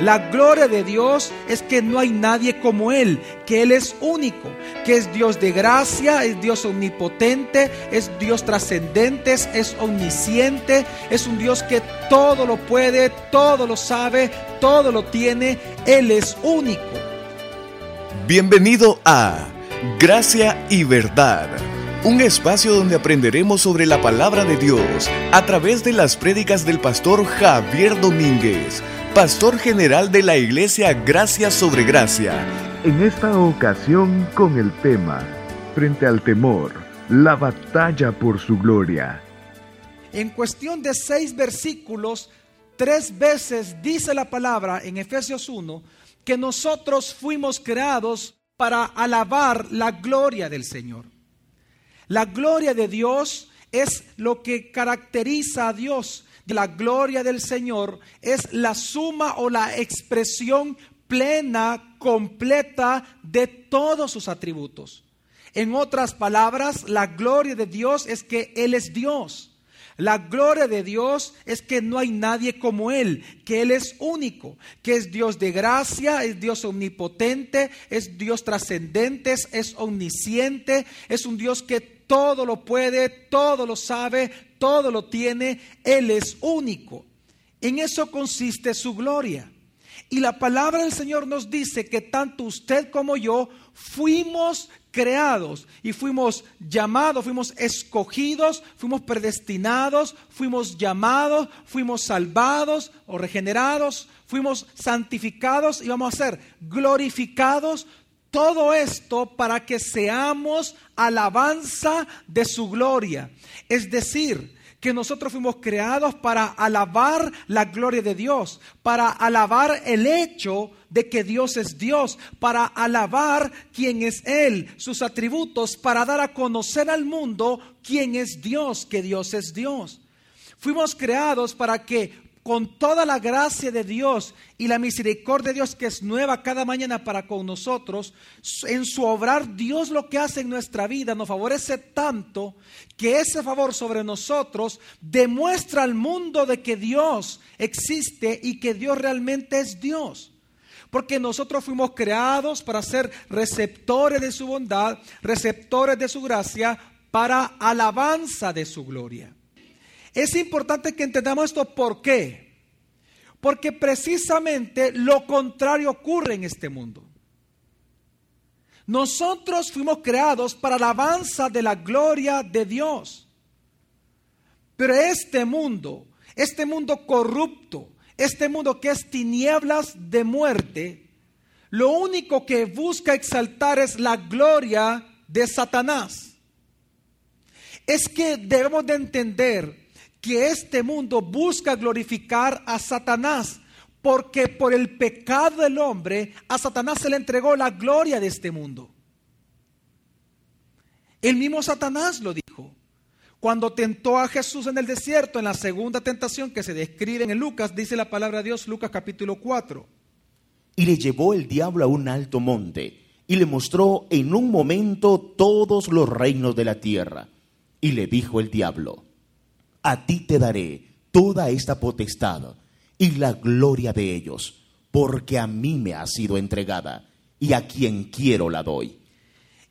La gloria de Dios es que no hay nadie como Él, que Él es único, que es Dios de gracia, es Dios omnipotente, es Dios trascendente, es omnisciente, es un Dios que todo lo puede, todo lo sabe, todo lo tiene, Él es único. Bienvenido a Gracia y Verdad, un espacio donde aprenderemos sobre la palabra de Dios a través de las prédicas del pastor Javier Domínguez pastor general de la iglesia Gracia sobre Gracia. En esta ocasión con el tema, frente al temor, la batalla por su gloria. En cuestión de seis versículos, tres veces dice la palabra en Efesios 1 que nosotros fuimos creados para alabar la gloria del Señor. La gloria de Dios es lo que caracteriza a Dios la gloria del Señor es la suma o la expresión plena, completa de todos sus atributos. En otras palabras, la gloria de Dios es que Él es Dios. La gloria de Dios es que no hay nadie como Él, que Él es único, que es Dios de gracia, es Dios omnipotente, es Dios trascendente, es omnisciente, es un Dios que todo lo puede, todo lo sabe, todo lo tiene, Él es único. En eso consiste su gloria. Y la palabra del Señor nos dice que tanto usted como yo fuimos creados y fuimos llamados, fuimos escogidos, fuimos predestinados, fuimos llamados, fuimos salvados o regenerados, fuimos santificados y vamos a ser glorificados todo esto para que seamos alabanza de su gloria. Es decir, que nosotros fuimos creados para alabar la gloria de Dios, para alabar el hecho de que Dios es Dios, para alabar quién es Él, sus atributos, para dar a conocer al mundo quién es Dios, que Dios es Dios. Fuimos creados para que con toda la gracia de Dios y la misericordia de Dios que es nueva cada mañana para con nosotros, en su obrar Dios lo que hace en nuestra vida nos favorece tanto que ese favor sobre nosotros demuestra al mundo de que Dios existe y que Dios realmente es Dios. Porque nosotros fuimos creados para ser receptores de su bondad, receptores de su gracia, para alabanza de su gloria. Es importante que entendamos esto. ¿Por qué? Porque precisamente lo contrario ocurre en este mundo. Nosotros fuimos creados para la alabanza de la gloria de Dios. Pero este mundo, este mundo corrupto, este mundo que es tinieblas de muerte, lo único que busca exaltar es la gloria de Satanás. Es que debemos de entender que este mundo busca glorificar a Satanás, porque por el pecado del hombre a Satanás se le entregó la gloria de este mundo. El mismo Satanás lo dijo. Cuando tentó a Jesús en el desierto, en la segunda tentación que se describe en Lucas, dice la palabra de Dios, Lucas capítulo 4. Y le llevó el diablo a un alto monte y le mostró en un momento todos los reinos de la tierra. Y le dijo el diablo, a ti te daré toda esta potestad y la gloria de ellos, porque a mí me ha sido entregada y a quien quiero la doy.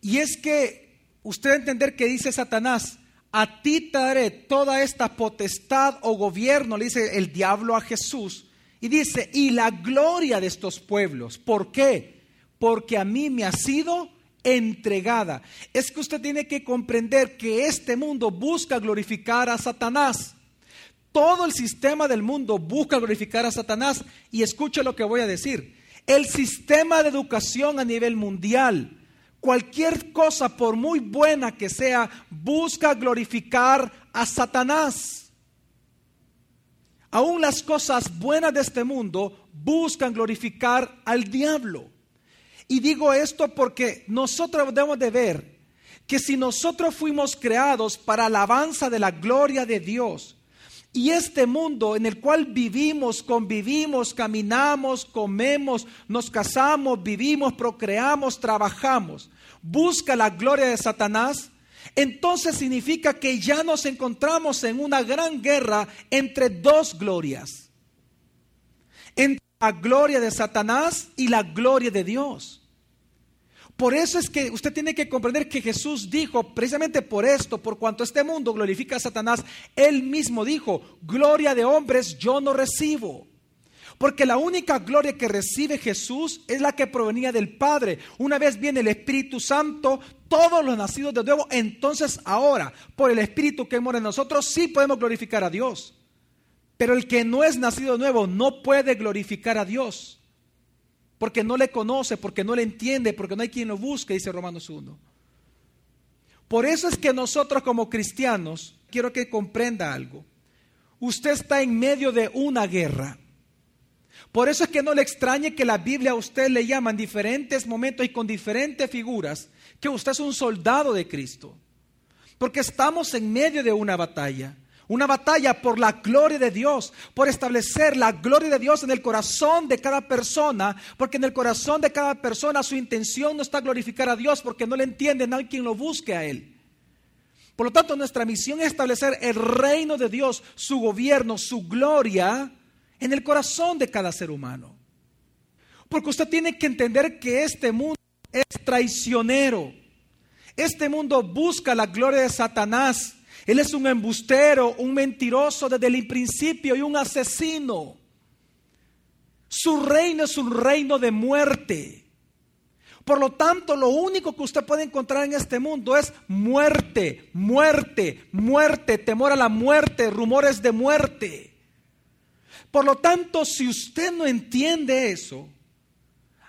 Y es que usted entender que dice Satanás, a ti te daré toda esta potestad o gobierno, le dice el diablo a Jesús, y dice, y la gloria de estos pueblos. ¿Por qué? Porque a mí me ha sido entregada. Es que usted tiene que comprender que este mundo busca glorificar a Satanás. Todo el sistema del mundo busca glorificar a Satanás. Y escuche lo que voy a decir. El sistema de educación a nivel mundial, cualquier cosa, por muy buena que sea, busca glorificar a Satanás. Aún las cosas buenas de este mundo buscan glorificar al diablo. Y digo esto porque nosotros debemos de ver que si nosotros fuimos creados para alabanza de la gloria de Dios, y este mundo en el cual vivimos, convivimos, caminamos, comemos, nos casamos, vivimos, procreamos, trabajamos, busca la gloria de Satanás, entonces significa que ya nos encontramos en una gran guerra entre dos glorias. La gloria de Satanás y la gloria de Dios. Por eso es que usted tiene que comprender que Jesús dijo, precisamente por esto, por cuanto este mundo glorifica a Satanás, él mismo dijo, gloria de hombres yo no recibo. Porque la única gloria que recibe Jesús es la que provenía del Padre. Una vez viene el Espíritu Santo, todos los nacidos de nuevo, entonces ahora, por el Espíritu que mora en nosotros, sí podemos glorificar a Dios. Pero el que no es nacido nuevo no puede glorificar a Dios porque no le conoce, porque no le entiende, porque no hay quien lo busque, dice Romanos 1. Por eso es que nosotros como cristianos, quiero que comprenda algo, usted está en medio de una guerra. Por eso es que no le extrañe que la Biblia a usted le llama en diferentes momentos y con diferentes figuras que usted es un soldado de Cristo. Porque estamos en medio de una batalla. Una batalla por la gloria de Dios, por establecer la gloria de Dios en el corazón de cada persona, porque en el corazón de cada persona su intención no está glorificar a Dios, porque no le entiende, hay quien lo busque a Él. Por lo tanto, nuestra misión es establecer el reino de Dios, su gobierno, su gloria en el corazón de cada ser humano. Porque usted tiene que entender que este mundo es traicionero. Este mundo busca la gloria de Satanás él es un embustero, un mentiroso desde el principio y un asesino. Su reino es un reino de muerte. Por lo tanto, lo único que usted puede encontrar en este mundo es muerte, muerte, muerte, temor a la muerte, rumores de muerte. Por lo tanto, si usted no entiende eso,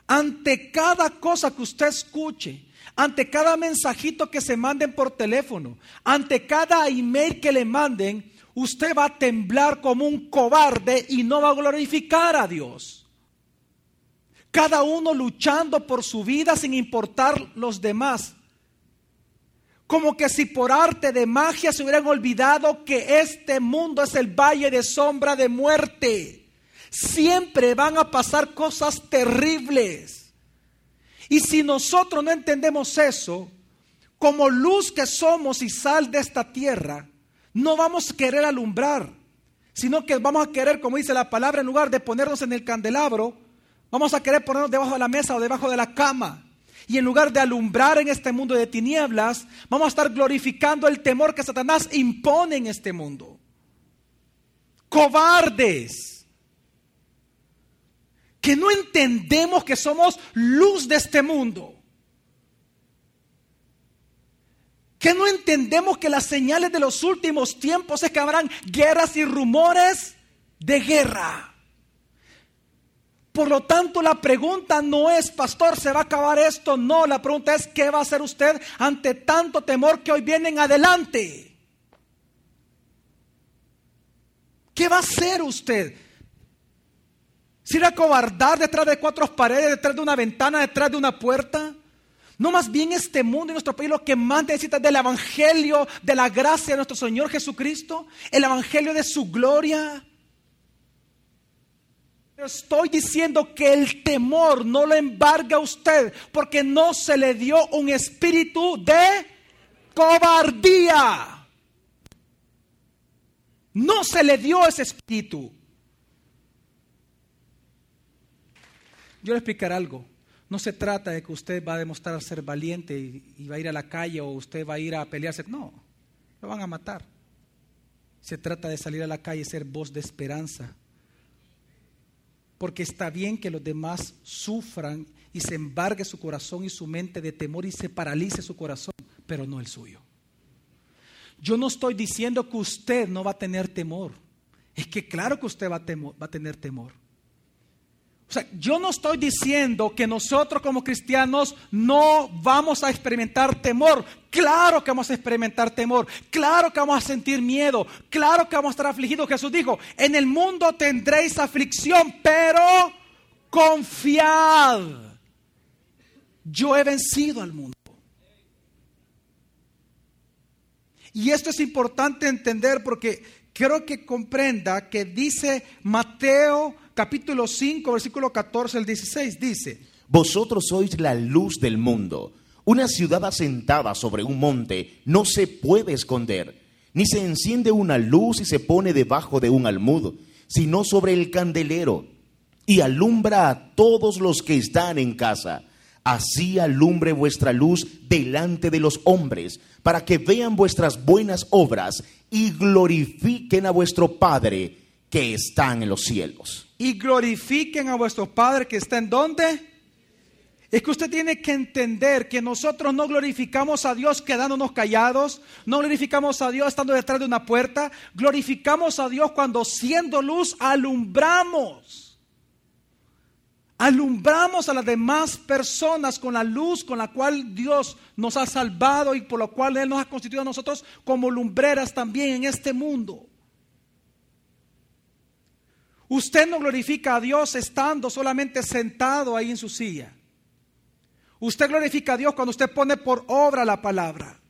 ante cada cosa que usted escuche, ante cada mensajito que se manden por teléfono, ante cada email que le manden, usted va a temblar como un cobarde y no va a glorificar a Dios. Cada uno luchando por su vida sin importar los demás. Como que si por arte de magia se hubieran olvidado que este mundo es el valle de sombra de muerte. Siempre van a pasar cosas terribles. Y si nosotros no entendemos eso, como luz que somos y sal de esta tierra, no vamos a querer alumbrar, sino que vamos a querer, como dice la palabra, en lugar de ponernos en el candelabro, vamos a querer ponernos debajo de la mesa o debajo de la cama. Y en lugar de alumbrar en este mundo de tinieblas, vamos a estar glorificando el temor que Satanás impone en este mundo. Cobardes que no entendemos que somos luz de este mundo. Que no entendemos que las señales de los últimos tiempos es que habrán guerras y rumores de guerra. Por lo tanto, la pregunta no es, pastor, ¿se va a acabar esto? No, la pregunta es, ¿qué va a hacer usted ante tanto temor que hoy viene en adelante? ¿Qué va a hacer usted? ¿Se irá a cobardar detrás de cuatro paredes, detrás de una ventana, detrás de una puerta? No, más bien este mundo y nuestro país lo que más necesita es del Evangelio, de la gracia de nuestro Señor Jesucristo, el Evangelio de su gloria. Estoy diciendo que el temor no lo embarga a usted porque no se le dio un espíritu de cobardía. No se le dio ese espíritu. Yo le explicaré algo. No se trata de que usted va a demostrar ser valiente y, va a ir a la calle o usted va a ir a pelearse. No, lo van a matar. Se trata de salir a la calle y ser voz de esperanza. Porque está bien que los demás sufran y se embargue su corazón y su mente de temor y se paralice su corazón, pero no el suyo. Yo no estoy diciendo que usted no va a tener temor. Es que claro que usted va a, va a tener temor. O sea, yo no estoy diciendo que nosotros como cristianos no vamos a experimentar temor. Claro que vamos a experimentar temor. Claro que vamos a sentir miedo. Claro que vamos a estar afligidos. Jesús dijo, en el mundo tendréis aflicción, pero confiad. Yo he vencido al mundo. Y esto es importante entender porque quiero que comprenda que dice Mateo capítulo 5, versículo 14 al 16, dice, Vosotros sois la luz del mundo. Una ciudad asentada sobre un monte no se puede esconder, ni se enciende una luz y se pone debajo de un almud, sino sobre el candelero, y alumbra a todos los que están en casa. Así alumbre vuestra luz delante de los hombres, para que vean vuestras buenas obras y glorifiquen a vuestro Padre que está en los cielos. Y glorifiquen a vuestro Padre que está en donde? Es que usted tiene que entender que nosotros no glorificamos a Dios quedándonos callados, no glorificamos a Dios estando detrás de una puerta, glorificamos a Dios cuando siendo luz alumbramos. Alumbramos a las demás personas con la luz con la cual Dios nos ha salvado y por lo cual Él nos ha constituido a nosotros como lumbreras también en este mundo. Usted no glorifica a Dios estando solamente sentado ahí en su silla. Usted glorifica a Dios cuando usted pone por obra la palabra.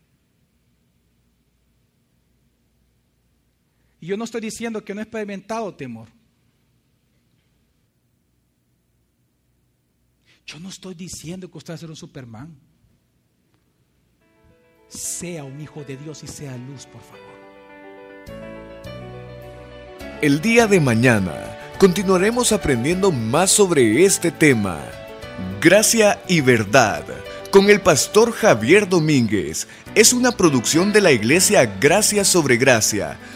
Y yo no estoy diciendo que no he experimentado temor. Yo no estoy diciendo que usted va a ser un Superman. Sea un hijo de Dios y sea luz, por favor. El día de mañana continuaremos aprendiendo más sobre este tema. Gracia y verdad con el pastor Javier Domínguez es una producción de la iglesia Gracia sobre Gracia.